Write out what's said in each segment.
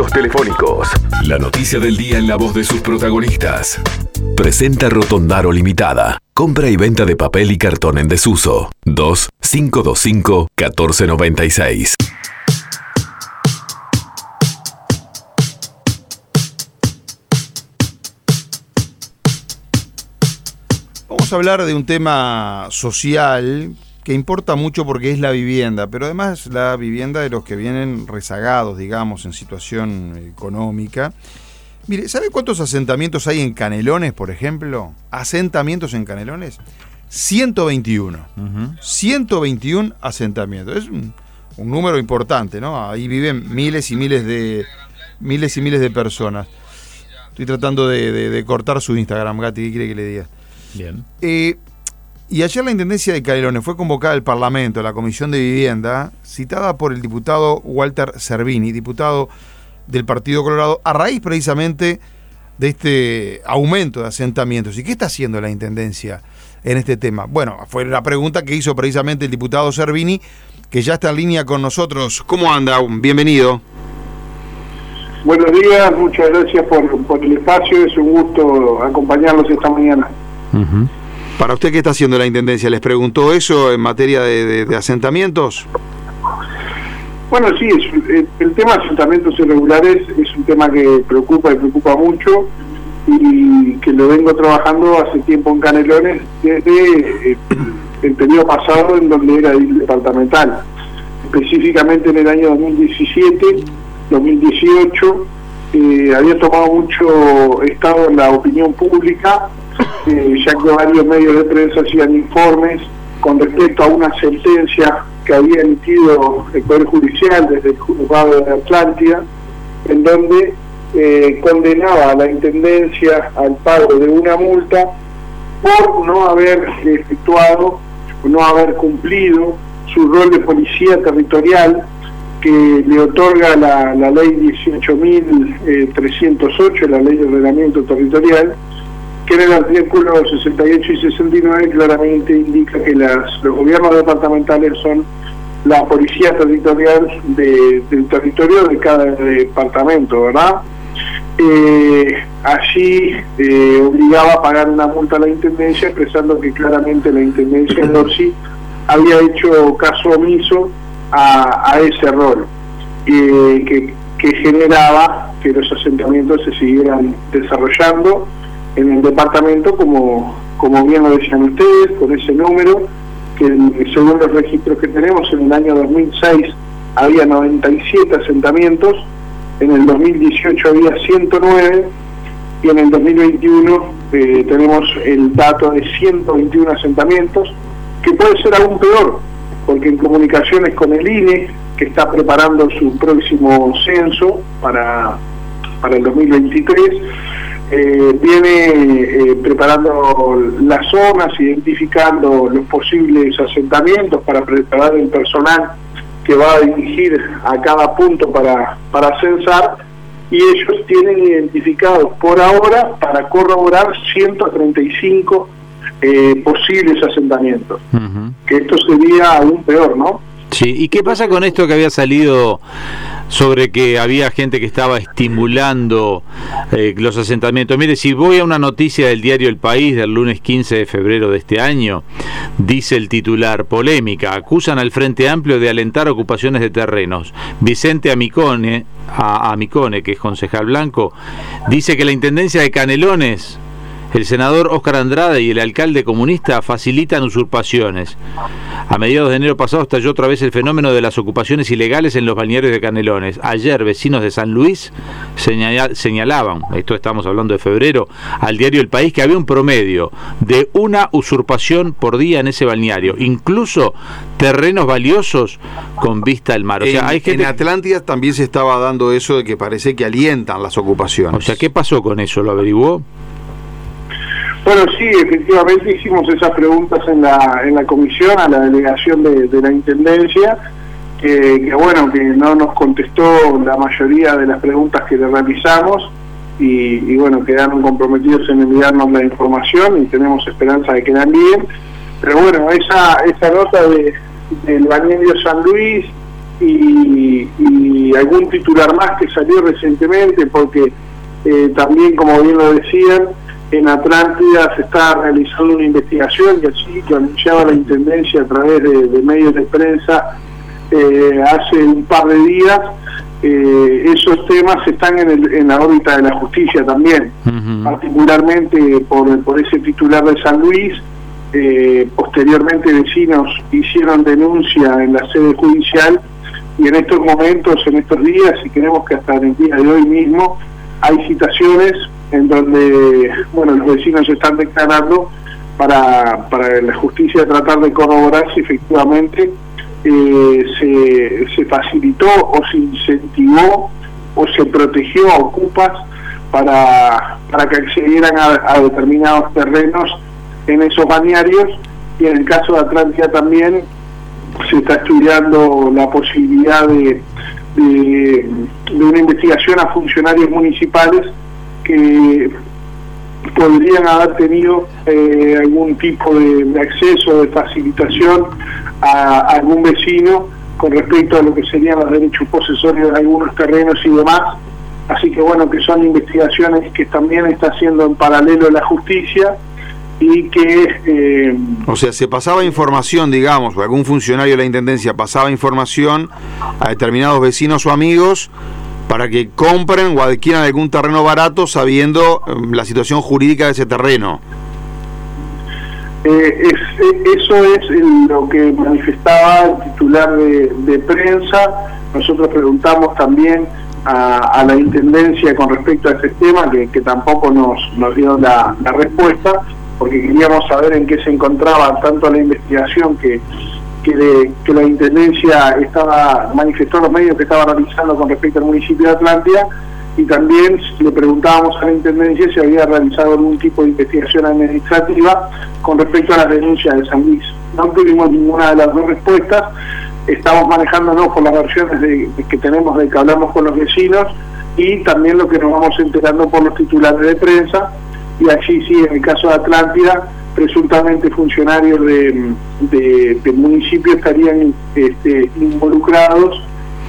contactos telefónicos. La noticia del día en la voz de sus protagonistas. Presenta Rotondaro Limitada. Compra y venta de papel y cartón en desuso. 2 525 1496. Vamos a hablar de un tema social que importa mucho porque es la vivienda, pero además la vivienda de los que vienen rezagados, digamos, en situación económica. Mire, ¿sabe cuántos asentamientos hay en Canelones, por ejemplo? Asentamientos en Canelones. 121. 121 asentamientos. Es un, un número importante, ¿no? Ahí viven miles y miles de miles y miles de personas. Estoy tratando de, de- de cortar su Instagram, Gati, ¿qué quiere que le diga? Bien. Eh, y ayer la Intendencia de Canelones fue convocada al Parlamento, a la Comisión de Vivienda, citada por el diputado Walter Cervini, diputado del Partido Colorado, a raíz precisamente de este aumento de asentamientos. ¿Y qué está haciendo la Intendencia en este tema? Bueno, fue la pregunta que hizo precisamente el diputado Cervini, que ya está en línea con nosotros. ¿Cómo anda? Bienvenido. Buenos días, muchas gracias por, por el espacio, es un gusto acompañarlos esta mañana. Para usted, ¿qué está haciendo la Intendencia? ¿Les preguntó eso en materia de, asentamientos? Bueno, sí, es- el, tema de asentamientos irregulares es un tema que preocupa y preocupa mucho y que lo vengo trabajando hace tiempo en Canelones desde eh, el periodo pasado en donde era departamental. Específicamente en el año 2017, 2018, eh, había tomado mucho estado en la opinión pública, eh, ya que varios medios de prensa hacían informes con respecto a una sentencia que había emitido el Poder Judicial desde el juzgado de Atlántida, en donde eh, condenaba a la Intendencia al pago de una multa por no haber efectuado, no haber cumplido su rol de policía territorial que le otorga la, la ley 18.308, la ley de ordenamiento territorial, que en el artículo 68 y 69 claramente indica que los gobiernos departamentales son la policía territorial de- del territorio de cada departamento, ¿verdad? Eh, allí eh, obligaba a pagar una multa a la Intendencia, expresando que claramente la Intendencia en Dorsi había hecho caso omiso a, a ese rol, eh, que, que generaba que los asentamientos se siguieran desarrollando en el departamento, como, como bien lo decían ustedes, con ese número, que según los registros que tenemos, en el año 2006 había 97 asentamientos, en el 2018 había 109 y en el 2021 eh, tenemos el dato de 121 asentamientos, que puede ser aún peor, porque en comunicaciones con el INE, que está preparando su próximo censo para, para el 2023, eh, viene eh, preparando las zonas, identificando los posibles asentamientos para preparar el personal que va a dirigir a cada punto para, para censar y ellos tienen identificados por ahora para corroborar 135 eh, posibles asentamientos, que esto sería aún peor, ¿no? Sí, ¿y qué pasa con esto que había salido sobre que había gente que estaba estimulando eh, los asentamientos? Mire, si voy a una noticia del diario El País del lunes 15 de febrero de este año, dice el titular, polémica, acusan al Frente Amplio de alentar ocupaciones de terrenos. Vicente a, Amicone, que es concejal blanco, dice que la Intendencia de Canelones el senador Óscar Andrade y el alcalde comunista facilitan usurpaciones. A mediados de enero pasado estalló otra vez el fenómeno de las ocupaciones ilegales en los balnearios de Canelones. Ayer vecinos de San Luis señala- señalaban, esto estamos hablando de febrero, al diario El País que había un promedio de una usurpación por día en ese balneario, incluso terrenos valiosos con vista al mar. O sea, en, hay gente... en Atlántida también se estaba dando eso de que parece que alientan las ocupaciones. O sea, ¿qué pasó con eso? ¿Lo averiguó? Bueno, sí, efectivamente hicimos esas preguntas en la, en la comisión a la delegación de, de la Intendencia, que, bueno, que no nos contestó la mayoría de las preguntas que le realizamos y, bueno, quedaron comprometidos en enviarnos la información y tenemos esperanza de que la envíen. Pero bueno, esa, esa nota de, del balneario San Luis y, algún titular más que salió recientemente, porque eh, también, como bien lo decían, en Atlántida se está realizando una investigación y así lo anunciaba la Intendencia a través de, medios de prensa eh, hace un par de días. Eh, esos temas están en, la órbita de la justicia también, particularmente por, por ese titular de San Luis. Eh, posteriormente vecinos hicieron denuncia en la sede judicial y en estos momentos, en estos días, y creemos que hasta el día de hoy mismo, hay citaciones en donde bueno los vecinos están declarando para, para la justicia tratar de corroborar si efectivamente eh, se, se facilitó o se incentivó o se protegió a ocupas para, para que accedieran a, determinados terrenos en esos bañarios y en el caso de Atlántida también se está estudiando la posibilidad de, de, de una investigación a funcionarios municipales que podrían haber tenido eh, algún tipo de, acceso, de facilitación a, algún vecino con respecto a lo que serían los derechos posesorios de algunos terrenos y demás. Así que bueno, que son investigaciones que también está haciendo en paralelo la justicia y que... Eh, o sea, se pasaba información, digamos, o algún funcionario de la Intendencia pasaba información a determinados vecinos o amigos para que compren o adquieran algún terreno barato sabiendo em, la situación jurídica de ese terreno. Eh, eso es lo que manifestaba el titular de, prensa. Nosotros preguntamos también a, la Intendencia con respecto a ese tema, que, tampoco nos, nos dio la, la respuesta, porque queríamos saber en qué se encontraba tanto la investigación que que, la Intendencia estaba manifestó los medios que estaba realizando con respecto al municipio de Atlántida y también le preguntábamos a la Intendencia si había realizado algún tipo de investigación administrativa con respecto a las denuncias de San Luis. No tuvimos ninguna de las dos respuestas, estamos manejándonos por las versiones de, que tenemos de que hablamos con los vecinos y también lo que nos vamos enterando por los titulares de prensa y allí sí, en el caso de Atlántida, presuntamente funcionarios de, del municipio estarían este, involucrados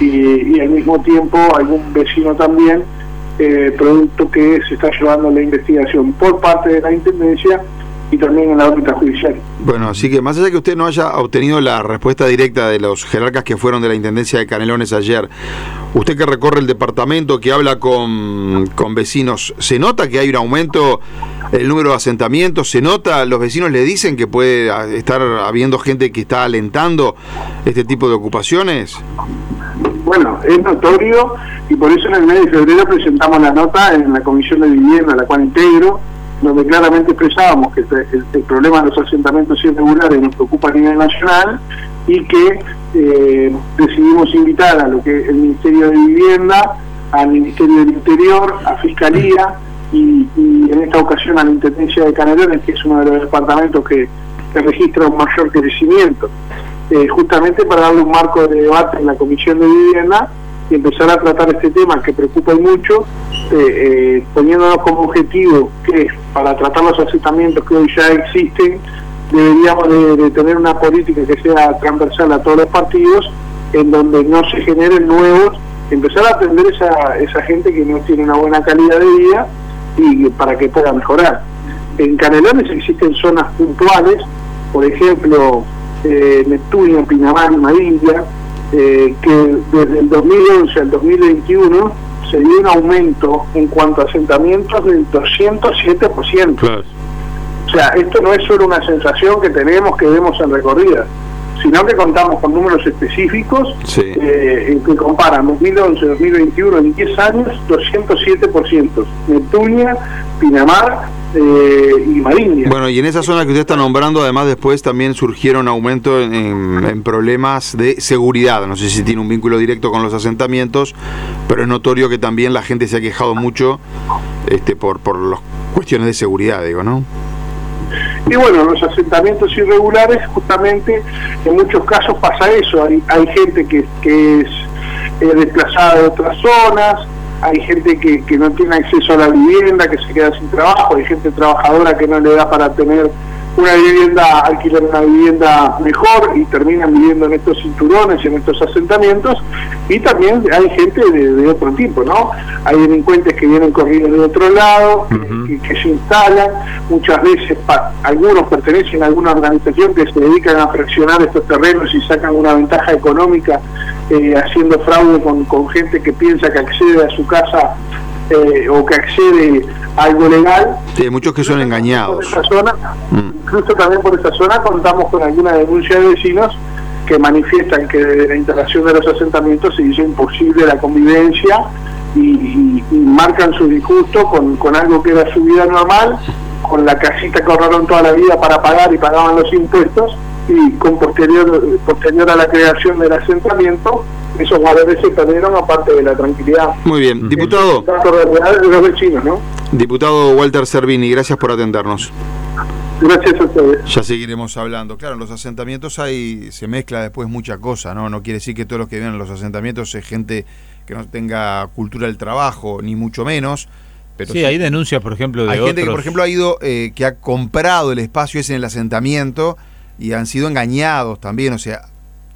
y, al mismo tiempo algún vecino también, eh, producto que se está llevando la investigación por parte de la Intendencia y también en la órbita judicial. Bueno, así que más allá de que usted no haya obtenido la respuesta directa de los jerarcas que fueron de la Intendencia de Canelones ayer, usted que recorre el departamento, que habla con, con vecinos, ¿se nota que hay un aumento el número de asentamientos? ¿Se nota? ¿Los vecinos le dicen que puede estar habiendo gente que está alentando este tipo de ocupaciones? Bueno, es notorio y por eso en el mes de febrero presentamos la nota en la Comisión de Vivienda, la cual integro, donde claramente expresábamos que el, problema de los asentamientos irregulares nos preocupa a nivel nacional y que eh, decidimos invitar a lo que el Ministerio de Vivienda, al Ministerio del Interior, a Fiscalía y, en esta ocasión a la Intendencia de Canelones, que es uno de los departamentos que, registra un mayor crecimiento, eh, justamente para darle un marco de debate en la Comisión de Vivienda y empezar a tratar este tema que preocupa mucho, eh, poniéndonos como objetivo que para tratar los asentamientos que hoy ya existen, deberíamos de, tener una política que sea transversal a todos los partidos, en donde no se generen nuevos, empezar a atender esa, esa gente que no tiene una buena calidad de vida y para que pueda mejorar. En Canelones existen zonas puntuales, por ejemplo, eh, Neptunia, Pinamar y eh, que desde el 2011 al 2021 se dio un aumento en cuanto a asentamientos del 207%. O sea, esto no es solo una sensación que tenemos, que vemos en recorrida, sino que contamos con números específicos eh, que comparan 2011-2021 en 10 años, 207%. Neptunia, Pinamar, eh, y Mariña. Bueno, y en esa zona que usted está nombrando, además después también surgieron aumento en, problemas de seguridad. No sé si tiene un vínculo directo con los asentamientos, pero es notorio que también la gente se ha quejado mucho este, por, por las cuestiones de seguridad, digo, ¿no? Y bueno, los asentamientos irregulares, justamente, en muchos casos pasa eso. Hay, hay gente que, que es desplazada de otras zonas, hay gente que, no tiene acceso a la vivienda, que se queda sin trabajo, hay gente trabajadora que no le da para tener una vivienda, alquilar una vivienda mejor y terminan viviendo en estos cinturones, en estos asentamientos, y también hay gente de, otro tipo, ¿no? Hay delincuentes que vienen corriendo de otro lado, que, que, se instalan, muchas veces algunos pertenecen a alguna organización que se dedican a fraccionar estos terrenos y sacan una ventaja económica eh, haciendo fraude con, con gente que piensa que accede a su casa eh, o que accede a algo legal. Sí, muchos que son engañados. zona, mm. Incluso también por esa zona contamos con alguna denuncia de vecinos que manifiestan que desde la instalación de los asentamientos se hizo imposible la convivencia y, marcan su disgusto con, con algo que era su vida normal, con la casita que ahorraron toda la vida para pagar y pagaban los impuestos y con posterior, posterior a la creación del asentamiento esos valores se perdieron aparte de la tranquilidad. Muy bien, diputado. De los vecinos, ¿no? Diputado Walter Servini, gracias por atendernos. Gracias a ustedes. Ya seguiremos hablando. Claro, en los asentamientos hay, se mezcla después mucha cosa, ¿no? No quiere decir que todos los que vienen a los asentamientos es gente que no tenga cultura del trabajo, ni mucho menos. Pero sí, hay denuncias, por ejemplo, de Hay gente que, por ejemplo, ha ido, eh, que ha comprado el espacio ese en el asentamiento y han sido engañados también, o sea,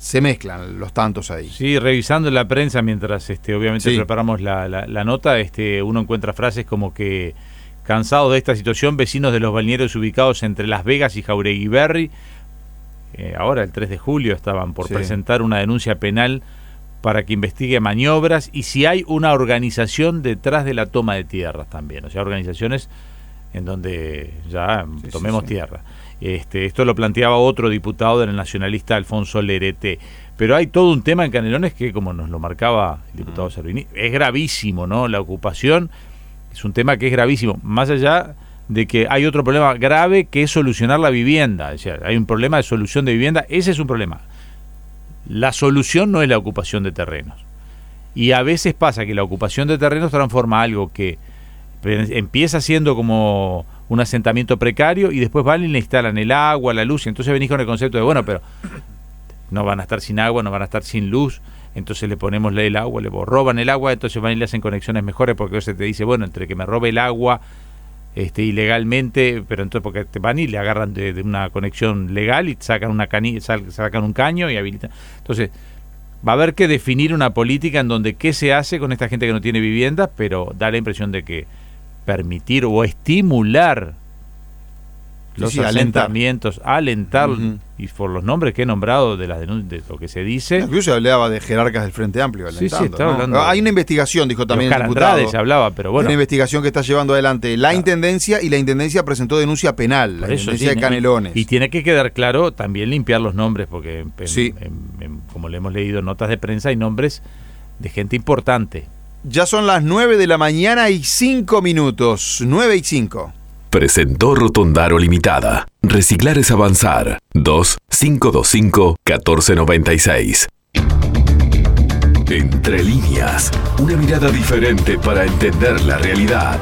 se mezclan los tantos ahí. Sí, revisando la prensa mientras este, obviamente preparamos la, la, nota, este, uno encuentra frases como que cansados de esta situación, vecinos de los balnearios ubicados entre Las Vegas y Jauregui Berry, eh, ahora el 3 de julio estaban por presentar una denuncia penal para que investigue maniobras y si hay una organización detrás de la toma de tierras también, o sea, organizaciones en donde ya tomemos tierra. Este, esto lo planteaba otro diputado del nacionalista Alfonso Lerete. Pero hay todo un tema en Canelones que, como nos lo marcaba el diputado Servini, es gravísimo, ¿no? La ocupación es un tema que es gravísimo. Más allá de que hay otro problema grave que es solucionar la vivienda. O sea, hay un problema de solución de vivienda, ese es un problema. La solución no es la ocupación de terrenos. Y a veces pasa que la ocupación de terrenos transforma algo que empieza siendo como un asentamiento precario y después van y le instalan el agua, la luz, y entonces venís con el concepto de, bueno, pero no van a estar sin agua, no van a estar sin luz, entonces le ponemos el agua, le roban el agua, entonces van y le hacen conexiones mejores porque se te dice, bueno, entre que me robe el agua este, ilegalmente, pero entonces porque te van y le agarran de, una conexión legal y sacan una canilla, sacan un caño y habilitan. Entonces, va a haber que definir una política en donde qué se hace con esta gente que no tiene vivienda, pero da la impresión de que permitir o estimular los asentamientos, alentar, y por los nombres que he nombrado de las de lo que se dice. Incluso hablaba de jerarcas del Frente Amplio. Alentando, Hay una investigación, dijo también el diputado. se hablaba, pero bueno. Una investigación que está llevando adelante la Intendencia y la Intendencia presentó denuncia penal, la Intendencia de Canelones. Y, tiene que quedar claro también limpiar los nombres, porque como le hemos leído en notas de prensa, hay nombres de gente importante ya son las 9 de la mañana y 5 minutos. 9 y 5. Presentó Rotondaro Limitada. Reciclar es avanzar. 2-525-1496. Entre líneas. Una mirada diferente para entender la realidad.